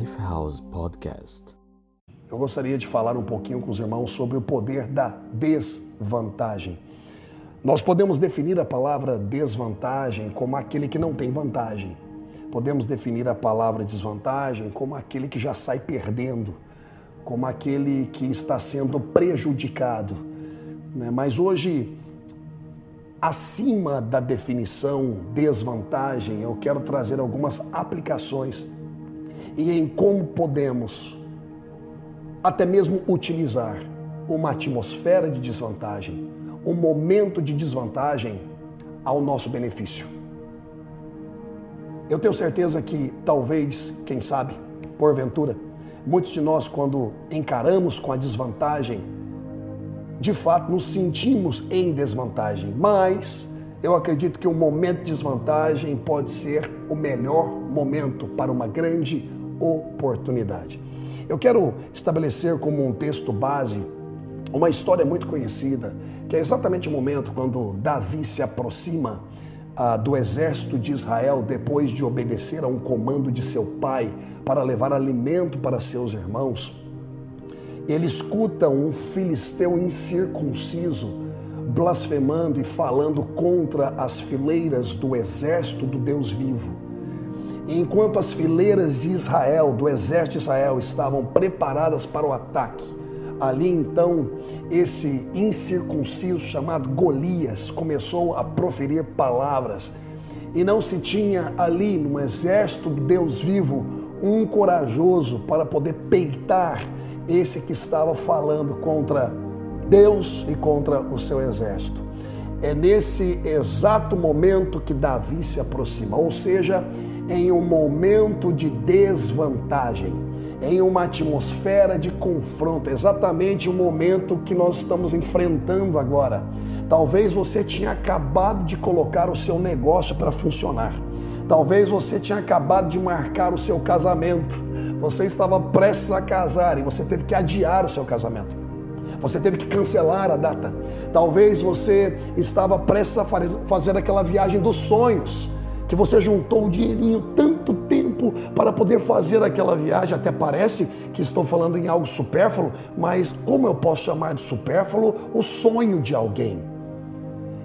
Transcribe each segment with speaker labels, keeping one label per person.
Speaker 1: Lifehouse Podcast.
Speaker 2: Eu gostaria de falar um pouquinho com os irmãos sobre o poder da desvantagem. Nós podemos definir a palavra desvantagem como aquele que não tem vantagem. Podemos definir a palavra desvantagem como aquele que já sai perdendo, como aquele que está sendo prejudicado. Né? Mas hoje, acima da definição desvantagem, eu quero trazer algumas aplicações e em como podemos até mesmo utilizar uma atmosfera de desvantagem, um momento de desvantagem ao nosso benefício. Eu tenho certeza que talvez, quem sabe, porventura, muitos de nós, quando encaramos com a desvantagem, de fato nos sentimos em desvantagem, mas eu acredito que um momento de desvantagem pode ser o melhor momento para uma grande oportunidade. Eu quero estabelecer como um texto base uma história muito conhecida, que é exatamente o momento quando Davi se aproxima ah, do exército de Israel depois de obedecer a um comando de seu pai para levar alimento para seus irmãos. Ele escuta um filisteu incircunciso blasfemando e falando contra as fileiras do exército do Deus vivo. Enquanto as fileiras de Israel, do exército de Israel, estavam preparadas para o ataque, ali então esse incircunciso chamado Golias começou a proferir palavras. E não se tinha ali no exército do Deus vivo um corajoso para poder peitar esse que estava falando contra Deus e contra o seu exército. É nesse exato momento que Davi se aproxima, ou seja, em um momento de desvantagem, em uma atmosfera de confronto, exatamente o momento que nós estamos enfrentando agora. Talvez você tinha acabado de colocar o seu negócio para funcionar. Talvez você tinha acabado de marcar o seu casamento. Você estava prestes a casar e você teve que adiar o seu casamento. Você teve que cancelar a data. Talvez você estava prestes a fazer aquela viagem dos sonhos que você juntou o dinheirinho tanto tempo para poder fazer aquela viagem. Até parece que estou falando em algo supérfluo, mas como eu posso chamar de supérfluo o sonho de alguém?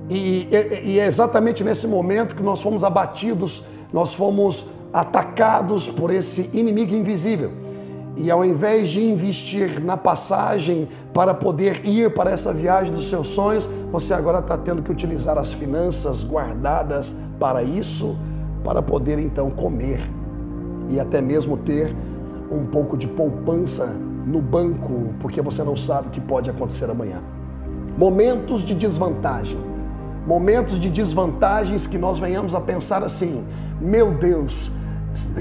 Speaker 2: E, e, e é exatamente nesse momento que nós fomos abatidos, nós fomos atacados por esse inimigo invisível. E ao invés de investir na passagem para poder ir para essa viagem dos seus sonhos, você agora está tendo que utilizar as finanças guardadas para isso, para poder então comer e até mesmo ter um pouco de poupança no banco, porque você não sabe o que pode acontecer amanhã. Momentos de desvantagem. Momentos de desvantagens que nós venhamos a pensar assim: meu Deus,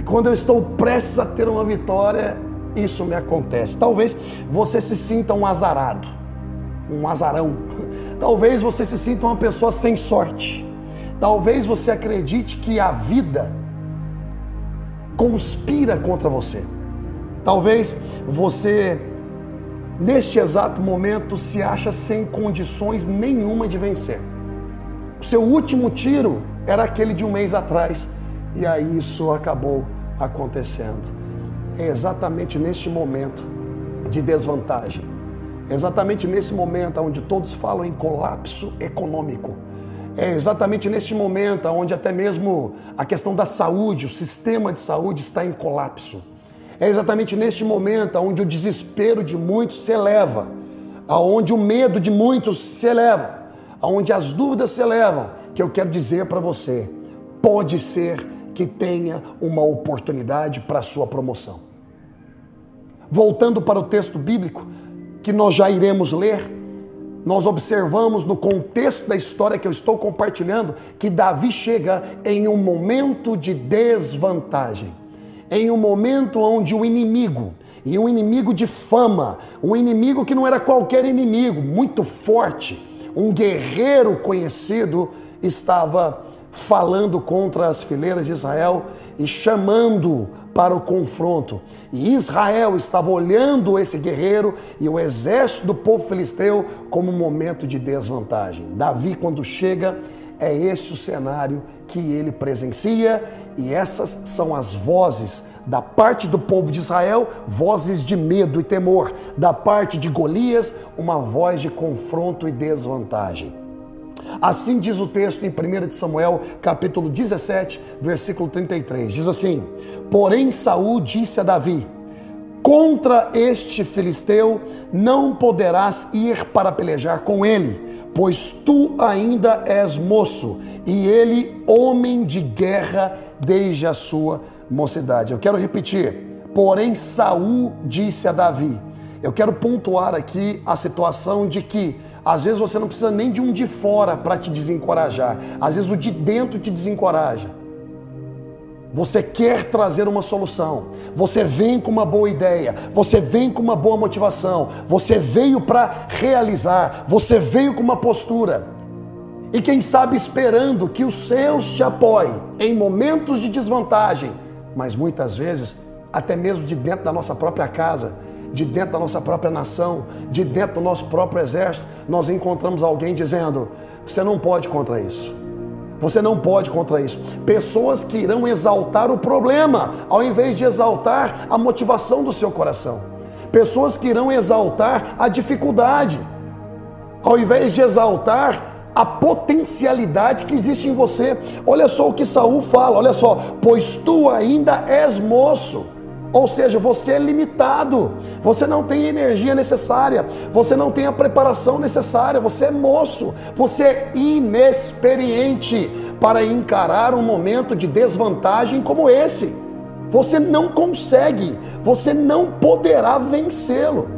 Speaker 2: quando eu estou prestes a ter uma vitória, isso me acontece. Talvez você se sinta um azarado, um azarão. Talvez você se sinta uma pessoa sem sorte. Talvez você acredite que a vida conspira contra você. Talvez você, neste exato momento, se acha sem condições nenhuma de vencer. O seu último tiro era aquele de um mês atrás, e aí isso acabou acontecendo é exatamente neste momento de desvantagem, é exatamente nesse momento onde todos falam em colapso econômico, é exatamente neste momento onde até mesmo a questão da saúde, o sistema de saúde está em colapso. É exatamente neste momento onde o desespero de muitos se eleva, aonde o medo de muitos se eleva, aonde as dúvidas se elevam, que eu quero dizer para você, pode ser que tenha uma oportunidade para sua promoção. Voltando para o texto bíblico, que nós já iremos ler, nós observamos no contexto da história que eu estou compartilhando que Davi chega em um momento de desvantagem, em um momento onde o inimigo, e um inimigo de fama, um inimigo que não era qualquer inimigo, muito forte, um guerreiro conhecido, estava falando contra as fileiras de Israel e chamando para o confronto. E Israel estava olhando esse guerreiro e o exército do povo filisteu como um momento de desvantagem. Davi, quando chega, é esse o cenário que ele presencia e essas são as vozes da parte do povo de Israel, vozes de medo e temor. Da parte de Golias, uma voz de confronto e desvantagem. Assim diz o texto em 1 Samuel, capítulo 17, versículo 33. Diz assim: Porém Saul disse a Davi: Contra este filisteu não poderás ir para pelejar com ele, pois tu ainda és moço, e ele homem de guerra desde a sua mocidade. Eu quero repetir. Porém Saul disse a Davi: Eu quero pontuar aqui a situação de que às vezes você não precisa nem de um de fora para te desencorajar. Às vezes o de dentro te desencoraja. Você quer trazer uma solução. Você vem com uma boa ideia. Você vem com uma boa motivação. Você veio para realizar. Você veio com uma postura. E quem sabe esperando que os seus te apoiem em momentos de desvantagem, mas muitas vezes até mesmo de dentro da nossa própria casa de dentro da nossa própria nação, de dentro do nosso próprio exército, nós encontramos alguém dizendo: você não pode contra isso. Você não pode contra isso. Pessoas que irão exaltar o problema, ao invés de exaltar a motivação do seu coração. Pessoas que irão exaltar a dificuldade, ao invés de exaltar a potencialidade que existe em você. Olha só o que Saul fala, olha só, pois tu ainda és moço. Ou seja, você é limitado, você não tem energia necessária, você não tem a preparação necessária, você é moço, você é inexperiente para encarar um momento de desvantagem como esse. Você não consegue, você não poderá vencê-lo.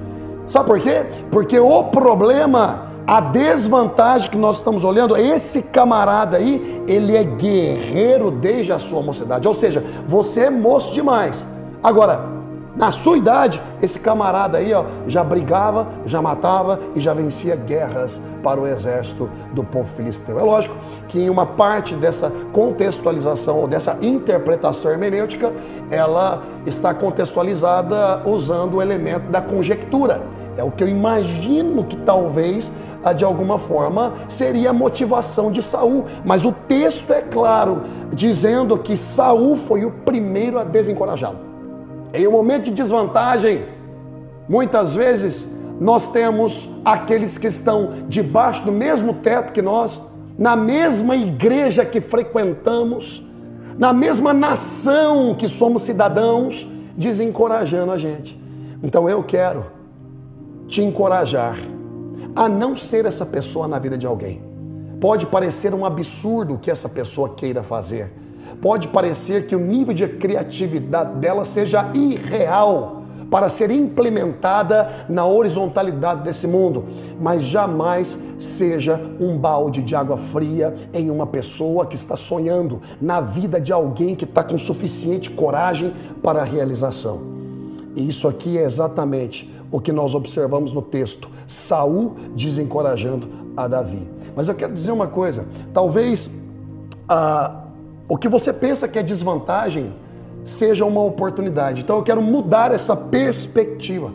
Speaker 2: Sabe por quê? Porque o problema, a desvantagem que nós estamos olhando, esse camarada aí, ele é guerreiro desde a sua mocidade. Ou seja, você é moço demais Agora, na sua idade, esse camarada aí ó, já brigava, já matava e já vencia guerras para o exército do povo filisteu. É lógico que em uma parte dessa contextualização ou dessa interpretação hermenêutica, ela está contextualizada usando o elemento da conjectura. É o que eu imagino que talvez ah, de alguma forma seria a motivação de Saul, mas o texto é claro, dizendo que Saul foi o primeiro a desencorajá-lo. Em um momento de desvantagem, muitas vezes nós temos aqueles que estão debaixo do mesmo teto que nós, na mesma igreja que frequentamos, na mesma nação que somos cidadãos, desencorajando a gente. Então eu quero te encorajar a não ser essa pessoa na vida de alguém. Pode parecer um absurdo o que essa pessoa queira fazer pode parecer que o nível de criatividade dela seja irreal para ser implementada na horizontalidade desse mundo, mas jamais seja um balde de água fria em uma pessoa que está sonhando, na vida de alguém que está com suficiente coragem para a realização. E isso aqui é exatamente o que nós observamos no texto: Saul desencorajando a Davi. Mas eu quero dizer uma coisa: talvez a o que você pensa que é desvantagem seja uma oportunidade. Então eu quero mudar essa perspectiva,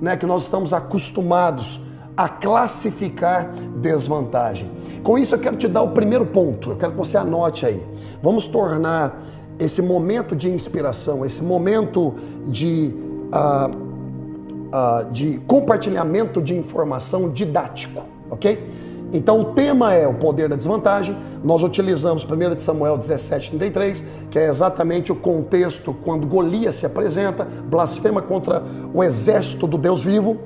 Speaker 2: né, que nós estamos acostumados a classificar desvantagem. Com isso eu quero te dar o primeiro ponto. Eu quero que você anote aí. Vamos tornar esse momento de inspiração, esse momento de uh, uh, de compartilhamento de informação didático, ok? Então o tema é o poder da desvantagem. Nós utilizamos 1 Samuel 17:33, que é exatamente o contexto quando Golias se apresenta, blasfema contra o exército do Deus vivo.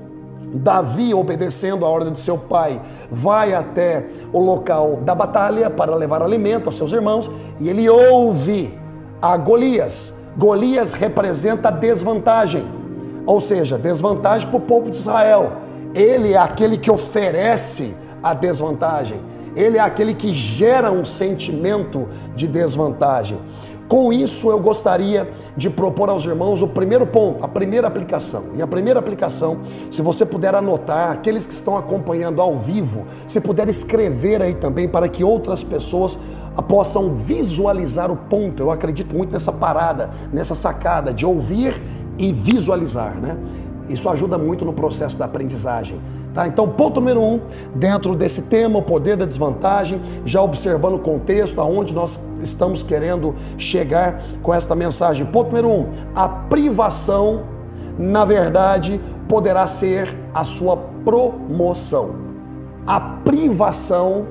Speaker 2: Davi, obedecendo a ordem de seu pai, vai até o local da batalha para levar alimento aos seus irmãos e ele ouve a Golias. Golias representa desvantagem, ou seja, desvantagem para o povo de Israel. Ele é aquele que oferece a desvantagem. Ele é aquele que gera um sentimento de desvantagem. Com isso, eu gostaria de propor aos irmãos o primeiro ponto, a primeira aplicação. E a primeira aplicação, se você puder anotar, aqueles que estão acompanhando ao vivo, se puder escrever aí também para que outras pessoas possam visualizar o ponto. Eu acredito muito nessa parada, nessa sacada de ouvir e visualizar, né? Isso ajuda muito no processo da aprendizagem Tá? Então, ponto número um, dentro desse tema, o poder da desvantagem, já observando o contexto, aonde nós estamos querendo chegar com esta mensagem. Ponto número um, a privação, na verdade, poderá ser a sua promoção. A privação,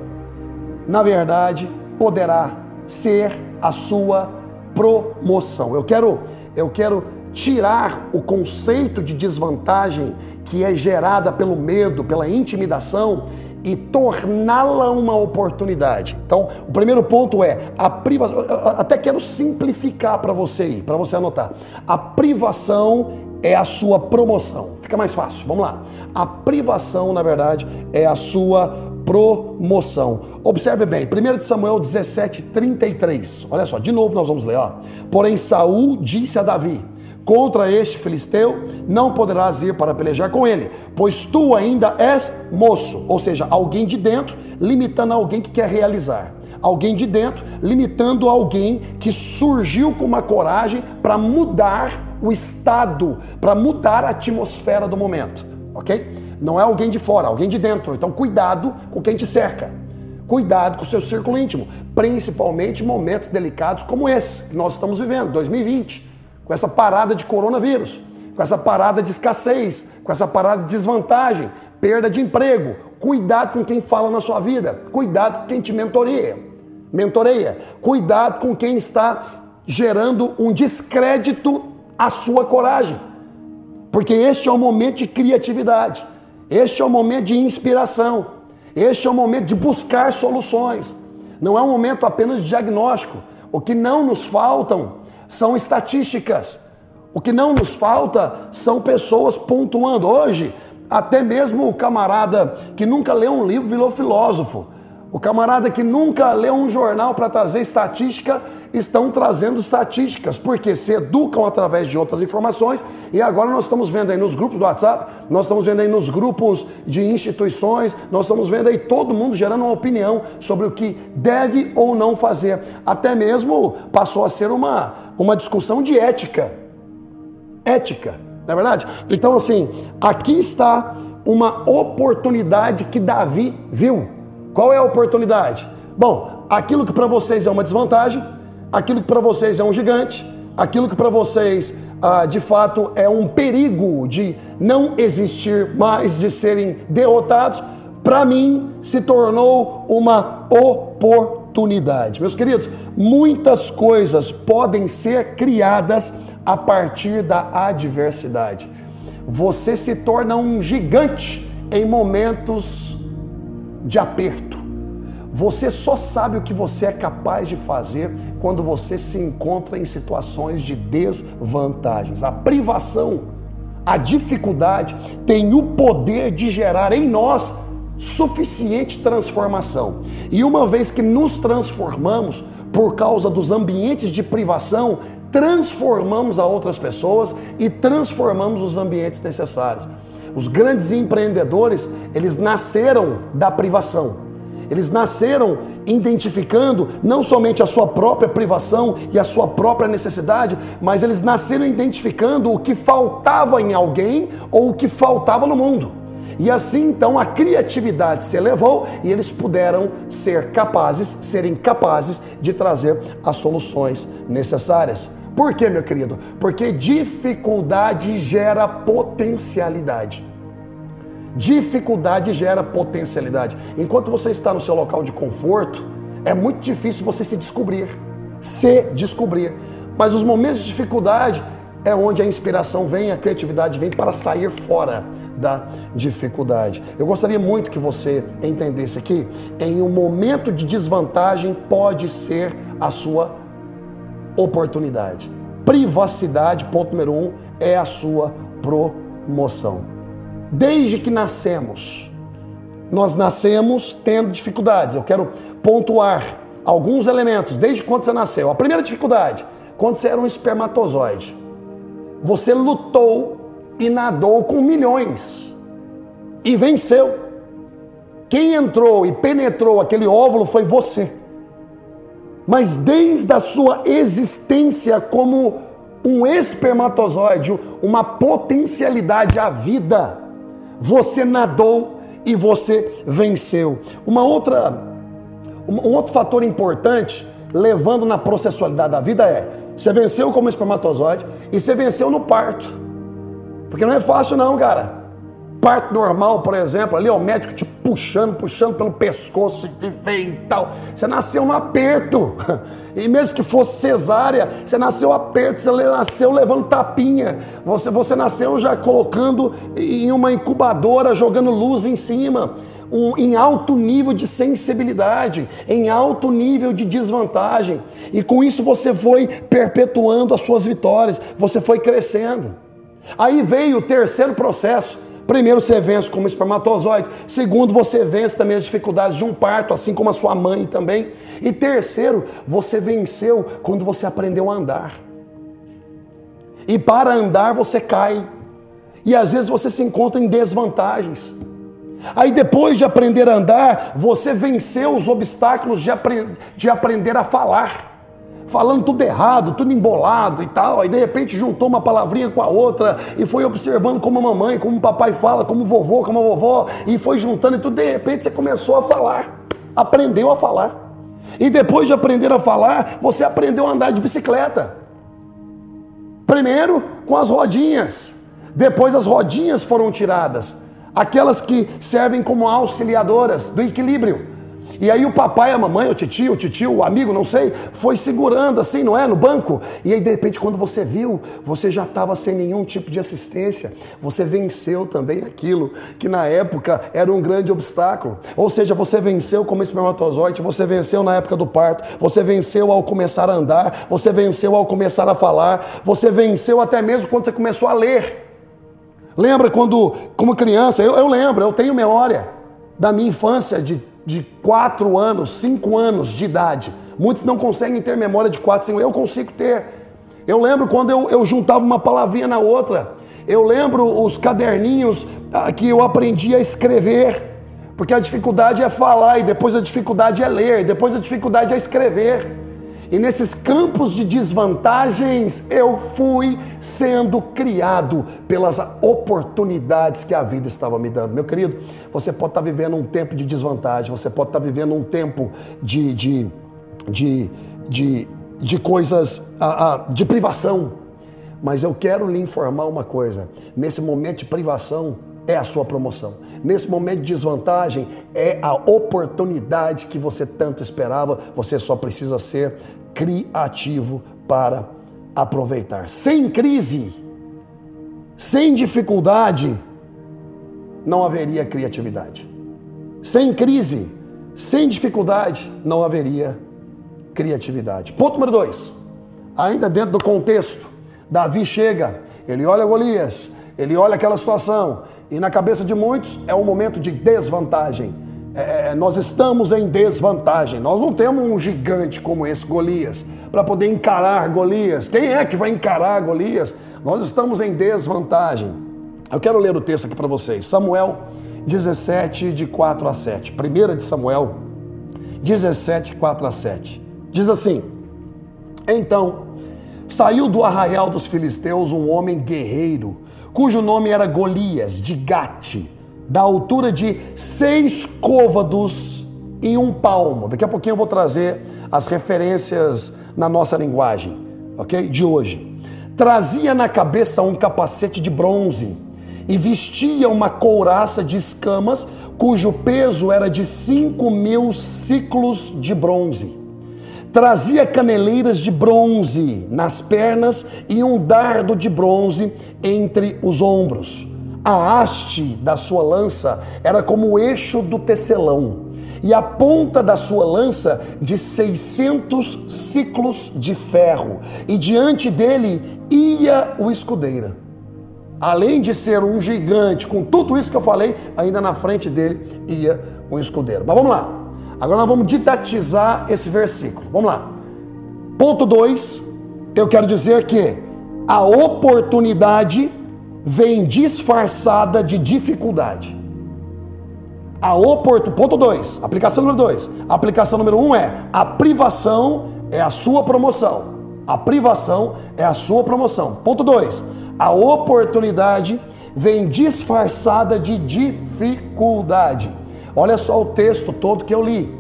Speaker 2: na verdade, poderá ser a sua promoção. Eu quero, eu quero tirar o conceito de desvantagem que é gerada pelo medo, pela intimidação e torná-la uma oportunidade. Então, o primeiro ponto é a privação. Até quero simplificar para você aí, para você anotar. A privação é a sua promoção. Fica mais fácil. Vamos lá. A privação, na verdade, é a sua promoção. Observe bem, 1 Samuel 17, 33. Olha só, de novo nós vamos ler, ó. Porém, Saul disse a Davi: Contra este filisteu não poderás ir para pelejar com ele, pois tu ainda és moço, ou seja, alguém de dentro limitando alguém que quer realizar. Alguém de dentro limitando alguém que surgiu com uma coragem para mudar o estado, para mudar a atmosfera do momento, ok? Não é alguém de fora, alguém de dentro. Então, cuidado com quem te cerca. Cuidado com o seu círculo íntimo, principalmente momentos delicados como esse que nós estamos vivendo, 2020 com essa parada de coronavírus, com essa parada de escassez, com essa parada de desvantagem, perda de emprego. Cuidado com quem fala na sua vida, cuidado com quem te mentoreia. Mentoreia. Cuidado com quem está gerando um descrédito à sua coragem. Porque este é o momento de criatividade. Este é o momento de inspiração. Este é o momento de buscar soluções. Não é um momento apenas de diagnóstico. O que não nos faltam são estatísticas. O que não nos falta são pessoas pontuando. Hoje, até mesmo o camarada que nunca leu um livro virou filósofo. O camarada que nunca leu um jornal para trazer estatística estão trazendo estatísticas, porque se educam através de outras informações. E agora nós estamos vendo aí nos grupos do WhatsApp, nós estamos vendo aí nos grupos de instituições, nós estamos vendo aí todo mundo gerando uma opinião sobre o que deve ou não fazer. Até mesmo passou a ser uma, uma discussão de ética. Ética, não é verdade? Então, assim, aqui está uma oportunidade que Davi viu. Qual é a oportunidade? Bom, aquilo que para vocês é uma desvantagem, aquilo que para vocês é um gigante, aquilo que para vocês ah, de fato é um perigo de não existir mais, de serem derrotados, para mim se tornou uma oportunidade. Meus queridos, muitas coisas podem ser criadas a partir da adversidade. Você se torna um gigante em momentos de aperto. Você só sabe o que você é capaz de fazer quando você se encontra em situações de desvantagens. A privação, a dificuldade tem o poder de gerar em nós suficiente transformação. E uma vez que nos transformamos por causa dos ambientes de privação, transformamos a outras pessoas e transformamos os ambientes necessários. Os grandes empreendedores, eles nasceram da privação. Eles nasceram identificando não somente a sua própria privação e a sua própria necessidade, mas eles nasceram identificando o que faltava em alguém ou o que faltava no mundo. E assim então a criatividade se elevou e eles puderam ser capazes, serem capazes de trazer as soluções necessárias. Por quê, meu querido? Porque dificuldade gera potencialidade. Dificuldade gera potencialidade. Enquanto você está no seu local de conforto, é muito difícil você se descobrir, se descobrir. Mas os momentos de dificuldade é onde a inspiração vem, a criatividade vem para sair fora da dificuldade. Eu gostaria muito que você entendesse aqui, em um momento de desvantagem pode ser a sua oportunidade. Privacidade, ponto número um, é a sua promoção. Desde que nascemos, nós nascemos tendo dificuldades. Eu quero pontuar alguns elementos desde quando você nasceu. A primeira dificuldade, quando você era um espermatozoide. Você lutou e nadou com milhões e venceu. Quem entrou e penetrou aquele óvulo foi você. Mas desde a sua existência como um espermatozoide, uma potencialidade à vida, Você nadou e você venceu. Uma outra, um outro fator importante, levando na processualidade da vida, é: você venceu como espermatozoide e você venceu no parto. Porque não é fácil, não, cara. Parto normal, por exemplo, ali, ó, o médico te puxando, puxando pelo pescoço e vem e tal. Você nasceu no aperto. E mesmo que fosse cesárea, você nasceu aperto, você nasceu levando tapinha. Você, você nasceu já colocando em uma incubadora, jogando luz em cima. Um, em alto nível de sensibilidade, em alto nível de desvantagem. E com isso você foi perpetuando as suas vitórias, você foi crescendo. Aí veio o terceiro processo. Primeiro, você vence como espermatozoide. Segundo, você vence também as dificuldades de um parto, assim como a sua mãe também. E terceiro, você venceu quando você aprendeu a andar. E para andar, você cai. E às vezes você se encontra em desvantagens. Aí depois de aprender a andar, você venceu os obstáculos de, de aprender a falar falando tudo errado, tudo embolado e tal. Aí de repente juntou uma palavrinha com a outra e foi observando como a mamãe, como o papai fala, como o vovô, como a vovó, e foi juntando e tudo. De repente você começou a falar, aprendeu a falar. E depois de aprender a falar, você aprendeu a andar de bicicleta. Primeiro com as rodinhas, depois as rodinhas foram tiradas, aquelas que servem como auxiliadoras do equilíbrio. E aí o papai, a mamãe, o tio, o tio, o amigo, não sei, foi segurando assim, não é? No banco. E aí de repente, quando você viu, você já estava sem nenhum tipo de assistência. Você venceu também aquilo que na época era um grande obstáculo. Ou seja, você venceu como espermatozoide, você venceu na época do parto, você venceu ao começar a andar, você venceu ao começar a falar, você venceu até mesmo quando você começou a ler. Lembra quando, como criança, eu, eu lembro, eu tenho memória da minha infância de de 4 anos, 5 anos de idade. Muitos não conseguem ter memória de 4, 5 Eu consigo ter. Eu lembro quando eu, eu juntava uma palavrinha na outra. Eu lembro os caderninhos ah, que eu aprendi a escrever. Porque a dificuldade é falar, e depois a dificuldade é ler, e depois a dificuldade é escrever. E nesses campos de desvantagens, eu fui sendo criado pelas oportunidades que a vida estava me dando. Meu querido, você pode estar vivendo um tempo de desvantagem, você pode estar vivendo um tempo de, de, de, de, de coisas, de privação. Mas eu quero lhe informar uma coisa: nesse momento de privação, é a sua promoção. Nesse momento de desvantagem, é a oportunidade que você tanto esperava, você só precisa ser criativo para aproveitar. Sem crise, sem dificuldade, não haveria criatividade. Sem crise, sem dificuldade, não haveria criatividade. Ponto número dois. Ainda dentro do contexto, Davi chega, ele olha Golias, ele olha aquela situação, e na cabeça de muitos é um momento de desvantagem. É, é, nós estamos em desvantagem. Nós não temos um gigante como esse Golias para poder encarar Golias. Quem é que vai encarar Golias? Nós estamos em desvantagem. Eu quero ler o texto aqui para vocês. Samuel 17, de 4 a 7. Primeira de Samuel 17, 4 a 7. Diz assim: Então saiu do arraial dos filisteus um homem guerreiro, cujo nome era Golias, de Gate da altura de seis côvados em um palmo. Daqui a pouquinho eu vou trazer as referências na nossa linguagem, ok? De hoje. Trazia na cabeça um capacete de bronze e vestia uma couraça de escamas cujo peso era de cinco mil ciclos de bronze. Trazia caneleiras de bronze nas pernas e um dardo de bronze entre os ombros. A haste da sua lança era como o eixo do tecelão, e a ponta da sua lança de 600 ciclos de ferro, e diante dele ia o escudeira. Além de ser um gigante, com tudo isso que eu falei, ainda na frente dele ia um escudeiro. Mas vamos lá. Agora nós vamos didatizar esse versículo. Vamos lá. Ponto 2, eu quero dizer que a oportunidade vem disfarçada de dificuldade. A oportunidade. Ponto 2. Aplicação número 2. Aplicação número 1 um é a privação é a sua promoção. A privação é a sua promoção. Ponto 2. A oportunidade vem disfarçada de dificuldade. Olha só o texto todo que eu li.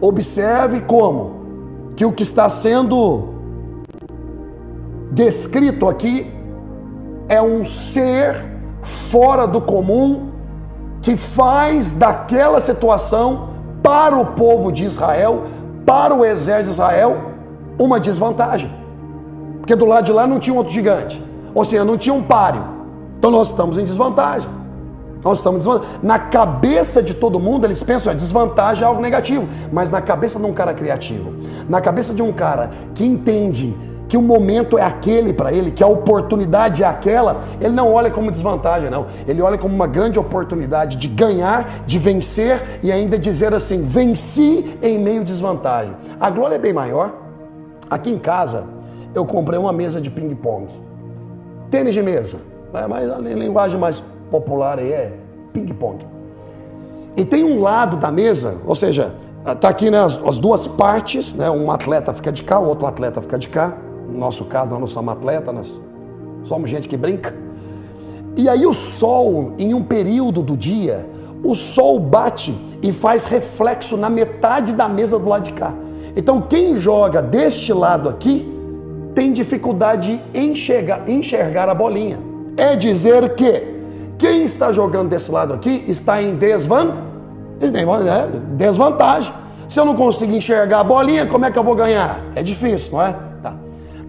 Speaker 2: Observe como que o que está sendo descrito aqui é um ser fora do comum que faz daquela situação para o povo de Israel, para o exército de Israel, uma desvantagem. Porque do lado de lá não tinha outro gigante. Ou seja, não tinha um páreo. Então nós estamos em desvantagem. Nós estamos. Na cabeça de todo mundo, eles pensam, que desvantagem é algo negativo. Mas na cabeça de um cara criativo, na cabeça de um cara que entende que o momento é aquele para ele, que a oportunidade é aquela, ele não olha como desvantagem, não. Ele olha como uma grande oportunidade de ganhar, de vencer e ainda dizer assim: venci em meio desvantagem. A glória é bem maior. Aqui em casa, eu comprei uma mesa de ping-pong. Tênis de mesa, né? mas a linguagem mais popular aí é ping-pong. E tem um lado da mesa, ou seja, tá aqui né, as, as duas partes, né? Um atleta fica de cá, o outro atleta fica de cá. No nosso caso, nós não somos atletas, nós somos gente que brinca. E aí o sol, em um período do dia, o sol bate e faz reflexo na metade da mesa do lado de cá. Então quem joga deste lado aqui tem dificuldade de enxergar, enxergar a bolinha. É dizer que quem está jogando desse lado aqui está em desvan... É, desvantagem. Se eu não conseguir enxergar a bolinha, como é que eu vou ganhar? É difícil, não é?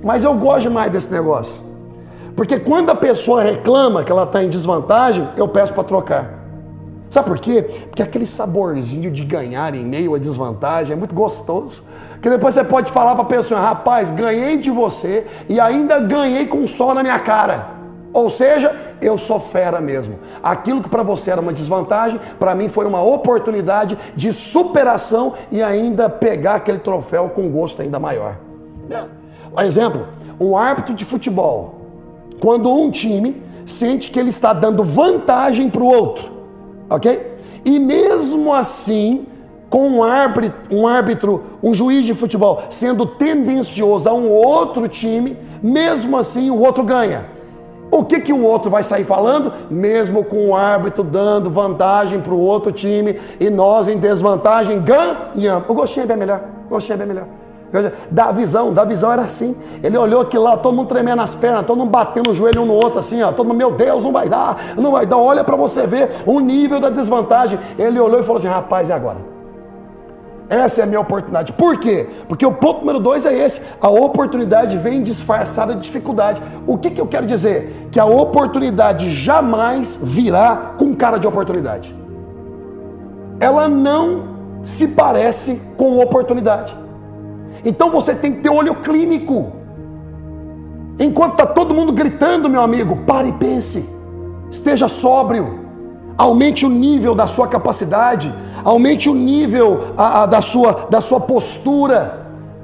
Speaker 2: Mas eu gosto mais desse negócio. Porque quando a pessoa reclama que ela está em desvantagem, eu peço para trocar. Sabe por quê? Porque aquele saborzinho de ganhar em meio à desvantagem é muito gostoso. Que depois você pode falar para a pessoa: rapaz, ganhei de você e ainda ganhei com sol na minha cara. Ou seja, eu sou fera mesmo. Aquilo que para você era uma desvantagem, para mim foi uma oportunidade de superação e ainda pegar aquele troféu com gosto ainda maior. Exemplo, um árbitro de futebol, quando um time sente que ele está dando vantagem para o outro, ok? E mesmo assim, com um árbitro, um árbitro, um juiz de futebol sendo tendencioso a um outro time, mesmo assim o outro ganha. O que, que o outro vai sair falando? Mesmo com o árbitro dando vantagem para o outro time e nós em desvantagem ganhamos. O gostinho é bem melhor. O gostinho é bem melhor. Da visão, da visão era assim. Ele olhou aqui lá, todo mundo tremendo nas pernas, todo mundo batendo o joelho um no outro, assim, ó. Todo mundo, meu Deus, não vai dar, não vai dar. Olha para você ver o nível da desvantagem. Ele olhou e falou assim: rapaz, e agora? Essa é a minha oportunidade. Por quê? Porque o ponto número dois é esse: a oportunidade vem disfarçada de dificuldade. O que, que eu quero dizer? Que a oportunidade jamais virá com cara de oportunidade. Ela não se parece com oportunidade. Então você tem que ter olho clínico. Enquanto está todo mundo gritando, meu amigo, pare e pense. Esteja sóbrio. Aumente o nível da sua capacidade. Aumente o nível a, a, da, sua, da sua postura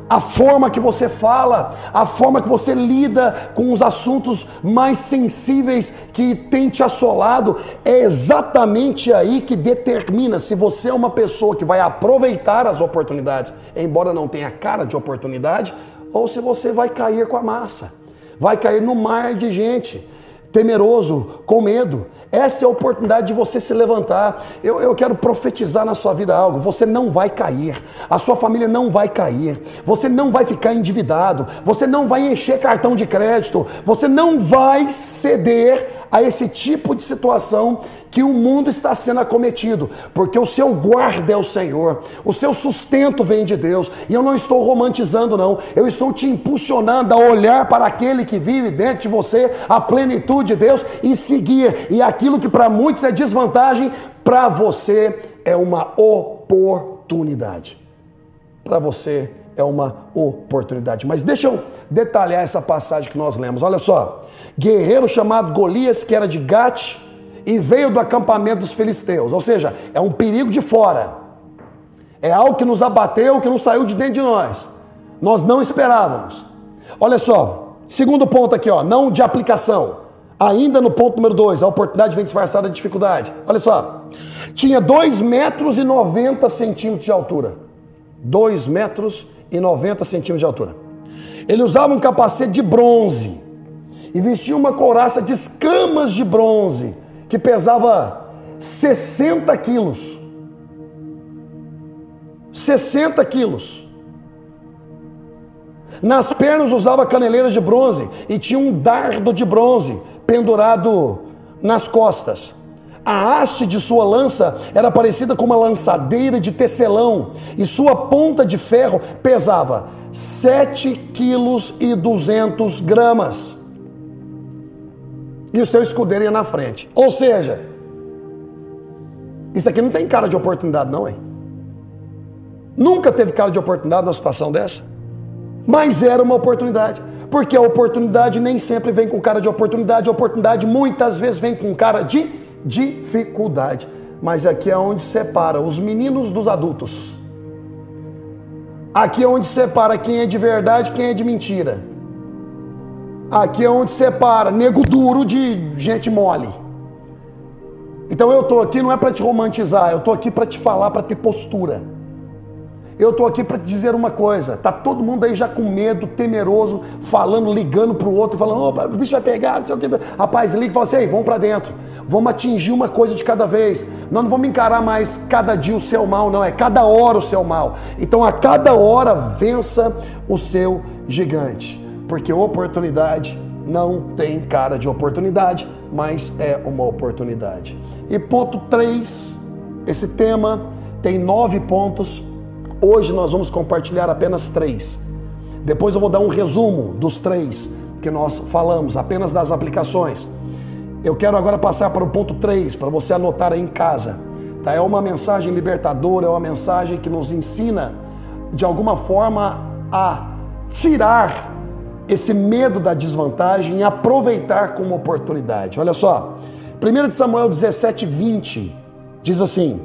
Speaker 2: a forma que você fala, a forma que você lida com os assuntos mais sensíveis que tem te assolado, é exatamente aí que determina se você é uma pessoa que vai aproveitar as oportunidades, embora não tenha cara de oportunidade, ou se você vai cair com a massa, vai cair no mar de gente, temeroso, com medo. Essa é a oportunidade de você se levantar. Eu, eu quero profetizar na sua vida algo. Você não vai cair. A sua família não vai cair. Você não vai ficar endividado. Você não vai encher cartão de crédito. Você não vai ceder a esse tipo de situação que o mundo está sendo acometido, porque o seu guarda é o Senhor, o seu sustento vem de Deus, e eu não estou romantizando, não, eu estou te impulsionando a olhar para aquele que vive dentro de você, a plenitude de Deus, e seguir, e aquilo que para muitos é desvantagem, para você é uma oportunidade. Para você é uma oportunidade. Mas deixa eu detalhar essa passagem que nós lemos. Olha só. Guerreiro chamado Golias, que era de Gate, e veio do acampamento dos filisteus. Ou seja, é um perigo de fora. É algo que nos abateu, que não saiu de dentro de nós. Nós não esperávamos. Olha só, segundo ponto aqui, ó, não de aplicação. Ainda no ponto número 2, a oportunidade vem disfarçada de dificuldade. Olha só, tinha 2 metros e 90 centímetros de altura. 2 metros e 90 centímetros de altura. Ele usava um capacete de bronze e vestia uma couraça de escamas de bronze, que pesava 60 quilos. 60 quilos. Nas pernas usava caneleiras de bronze e tinha um dardo de bronze pendurado nas costas. A haste de sua lança era parecida com uma lançadeira de tecelão e sua ponta de ferro pesava 7 quilos e 200 gramas. E o seu escudeiro ia na frente. Ou seja, isso aqui não tem cara de oportunidade, não, hein? Nunca teve cara de oportunidade numa situação dessa. Mas era uma oportunidade. Porque a oportunidade nem sempre vem com cara de oportunidade. A oportunidade muitas vezes vem com cara de dificuldade. Mas aqui é onde separa os meninos dos adultos. Aqui é onde separa quem é de verdade e quem é de mentira. Aqui é onde separa nego duro de gente mole. Então eu estou aqui não é para te romantizar, eu estou aqui para te falar, para ter postura. Eu estou aqui para te dizer uma coisa. Tá todo mundo aí já com medo, temeroso, falando, ligando para o outro, falando: oh, o bicho vai pegar. Rapaz, liga e fala assim: vamos para dentro. Vamos atingir uma coisa de cada vez. Nós não vamos encarar mais cada dia o seu mal, não. É cada hora o seu mal. Então, a cada hora, vença o seu gigante. Porque oportunidade não tem cara de oportunidade, mas é uma oportunidade. E ponto 3, esse tema tem nove pontos Hoje nós vamos compartilhar apenas três. Depois eu vou dar um resumo dos três que nós falamos, apenas das aplicações. Eu quero agora passar para o ponto 3, para você anotar aí em casa. Tá? É uma mensagem libertadora, é uma mensagem que nos ensina, de alguma forma, a tirar esse medo da desvantagem e aproveitar como oportunidade. Olha só, 1 Samuel 17, 20 diz assim: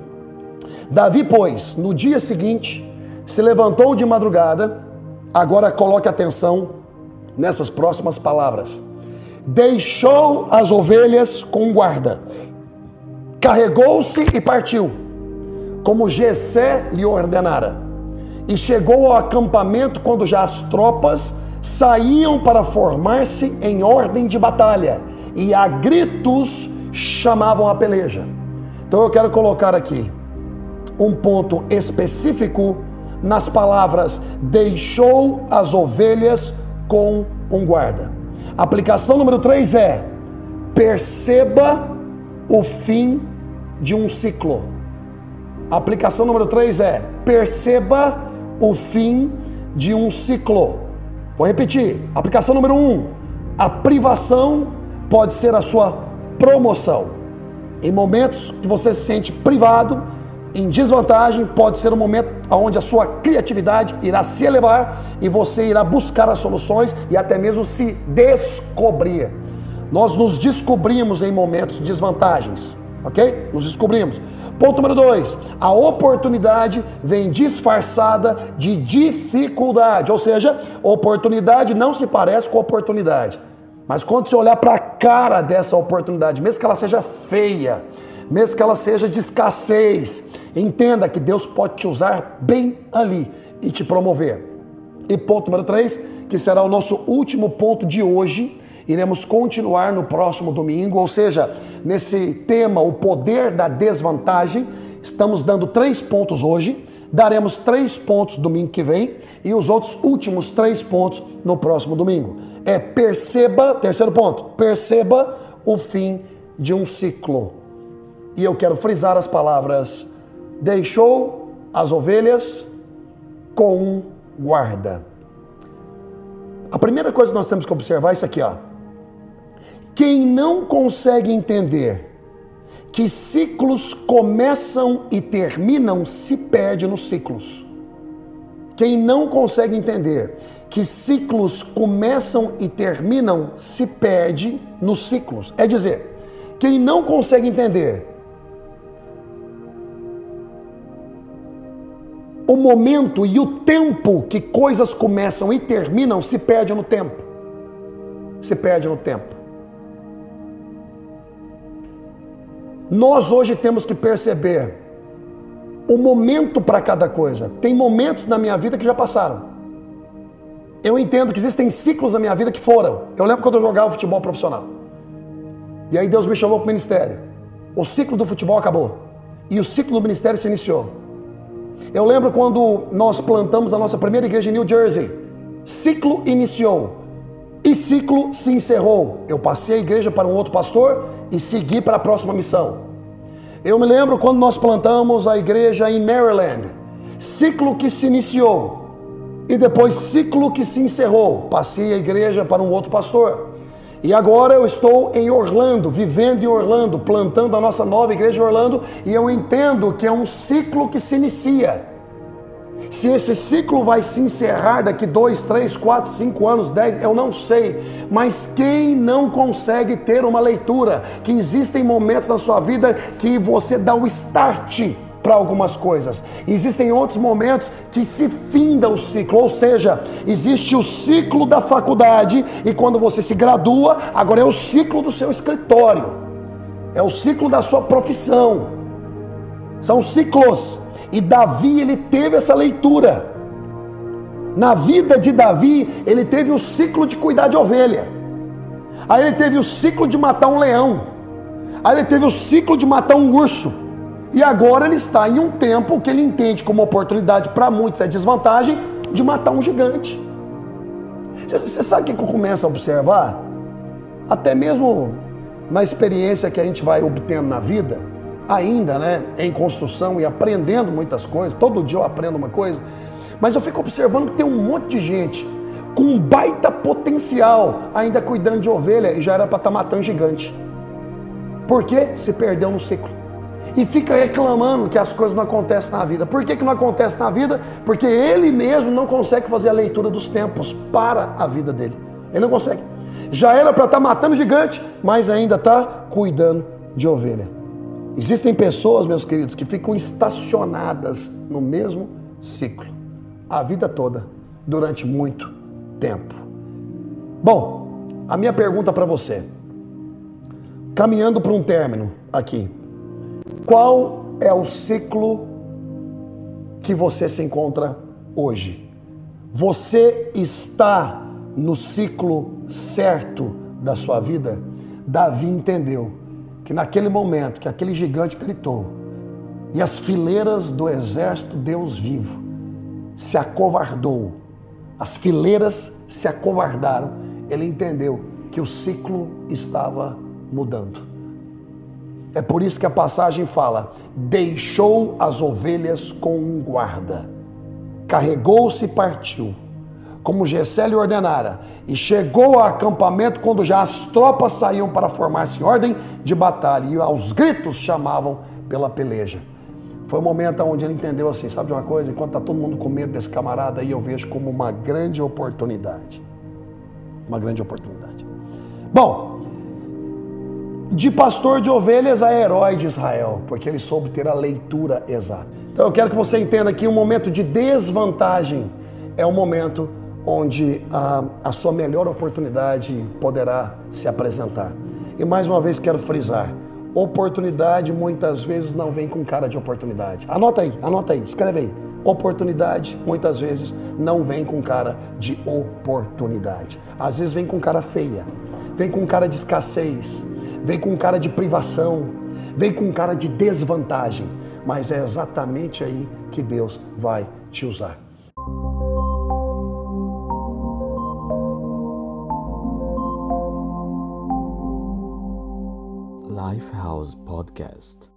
Speaker 2: Davi, pois, no dia seguinte, se levantou de madrugada. Agora coloque atenção nessas próximas palavras. Deixou as ovelhas com guarda, carregou-se e partiu, como Jessé lhe ordenara. E chegou ao acampamento quando já as tropas saíam para formar-se em ordem de batalha, e a gritos chamavam a peleja. Então eu quero colocar aqui um ponto específico nas palavras: deixou as ovelhas com um guarda. aplicação número 3 é: perceba o fim de um ciclo. aplicação número 3 é: perceba o fim de um ciclo. Vou repetir. aplicação número 1: um, a privação pode ser a sua promoção. Em momentos que você se sente privado, em desvantagem pode ser um momento onde a sua criatividade irá se elevar e você irá buscar as soluções e até mesmo se descobrir. Nós nos descobrimos em momentos de desvantagens, ok? Nos descobrimos. Ponto número dois: a oportunidade vem disfarçada de dificuldade, ou seja, oportunidade não se parece com oportunidade. Mas quando você olhar para a cara dessa oportunidade, mesmo que ela seja feia, mesmo que ela seja de escassez, entenda que Deus pode te usar bem ali e te promover. E ponto número 3, que será o nosso último ponto de hoje, iremos continuar no próximo domingo, ou seja, nesse tema, o poder da desvantagem. Estamos dando três pontos hoje, daremos três pontos domingo que vem e os outros últimos três pontos no próximo domingo. É perceba, terceiro ponto, perceba o fim de um ciclo. E eu quero frisar as palavras: deixou as ovelhas com um guarda. A primeira coisa que nós temos que observar é isso aqui, ó. Quem não consegue entender que ciclos começam e terminam se perde nos ciclos. Quem não consegue entender que ciclos começam e terminam se perde nos ciclos. É dizer, quem não consegue entender o momento e o tempo que coisas começam e terminam se perde no tempo. Se perde no tempo. Nós hoje temos que perceber o momento para cada coisa. Tem momentos na minha vida que já passaram. Eu entendo que existem ciclos na minha vida que foram. Eu lembro quando eu jogava futebol profissional. E aí Deus me chamou para o ministério. O ciclo do futebol acabou. E o ciclo do ministério se iniciou. Eu lembro quando nós plantamos a nossa primeira igreja em New Jersey. Ciclo iniciou. E ciclo se encerrou. Eu passei a igreja para um outro pastor e segui para a próxima missão. Eu me lembro quando nós plantamos a igreja em Maryland. Ciclo que se iniciou e depois ciclo que se encerrou. Passei a igreja para um outro pastor. E agora eu estou em Orlando, vivendo em Orlando, plantando a nossa nova igreja em Orlando, e eu entendo que é um ciclo que se inicia. Se esse ciclo vai se encerrar daqui dois, três, quatro, cinco anos, dez, eu não sei. Mas quem não consegue ter uma leitura, que existem momentos na sua vida que você dá o start para algumas coisas. Existem outros momentos que se finda o ciclo, ou seja, existe o ciclo da faculdade e quando você se gradua, agora é o ciclo do seu escritório. É o ciclo da sua profissão. São ciclos. E Davi, ele teve essa leitura. Na vida de Davi, ele teve o ciclo de cuidar de ovelha. Aí ele teve o ciclo de matar um leão. Aí ele teve o ciclo de matar um urso. E agora ele está em um tempo que ele entende como oportunidade, para muitos é desvantagem, de matar um gigante. Você sabe o que eu começo a observar? Até mesmo na experiência que a gente vai obtendo na vida, ainda, né, em construção e aprendendo muitas coisas. Todo dia eu aprendo uma coisa, mas eu fico observando que tem um monte de gente com baita potencial ainda cuidando de ovelha e já era para estar tá matando gigante. Por quê? Se perdeu no ciclo. E fica reclamando que as coisas não acontecem na vida. Por que, que não acontece na vida? Porque ele mesmo não consegue fazer a leitura dos tempos para a vida dele. Ele não consegue. Já era para estar tá matando gigante, mas ainda está cuidando de ovelha. Existem pessoas, meus queridos, que ficam estacionadas no mesmo ciclo a vida toda, durante muito tempo. Bom, a minha pergunta para você, caminhando para um término aqui, qual é o ciclo que você se encontra hoje? Você está no ciclo certo da sua vida? Davi entendeu que naquele momento que aquele gigante gritou e as fileiras do exército Deus vivo se acovardou, as fileiras se acovardaram, ele entendeu que o ciclo estava mudando. É por isso que a passagem fala: deixou as ovelhas com um guarda, carregou-se e partiu como Gessé lhe ordenara, e chegou ao acampamento quando já as tropas saíam para formar-se em ordem de batalha, e aos gritos chamavam pela peleja. Foi um momento onde ele entendeu assim, sabe de uma coisa? Enquanto está todo mundo com medo desse camarada aí, eu vejo como uma grande oportunidade. Uma grande oportunidade. Bom, de pastor de ovelhas a herói de Israel, porque ele soube ter a leitura exata. Então eu quero que você entenda que um momento de desvantagem é um momento onde a, a sua melhor oportunidade poderá se apresentar. E mais uma vez quero frisar: oportunidade muitas vezes não vem com cara de oportunidade. Anota aí, anota aí, escreve aí. Oportunidade muitas vezes não vem com cara de oportunidade. Às vezes vem com cara feia, vem com cara de escassez, vem com cara de privação, vem com cara de desvantagem. Mas é exatamente aí que Deus vai te usar.
Speaker 1: Lifehouse Podcast.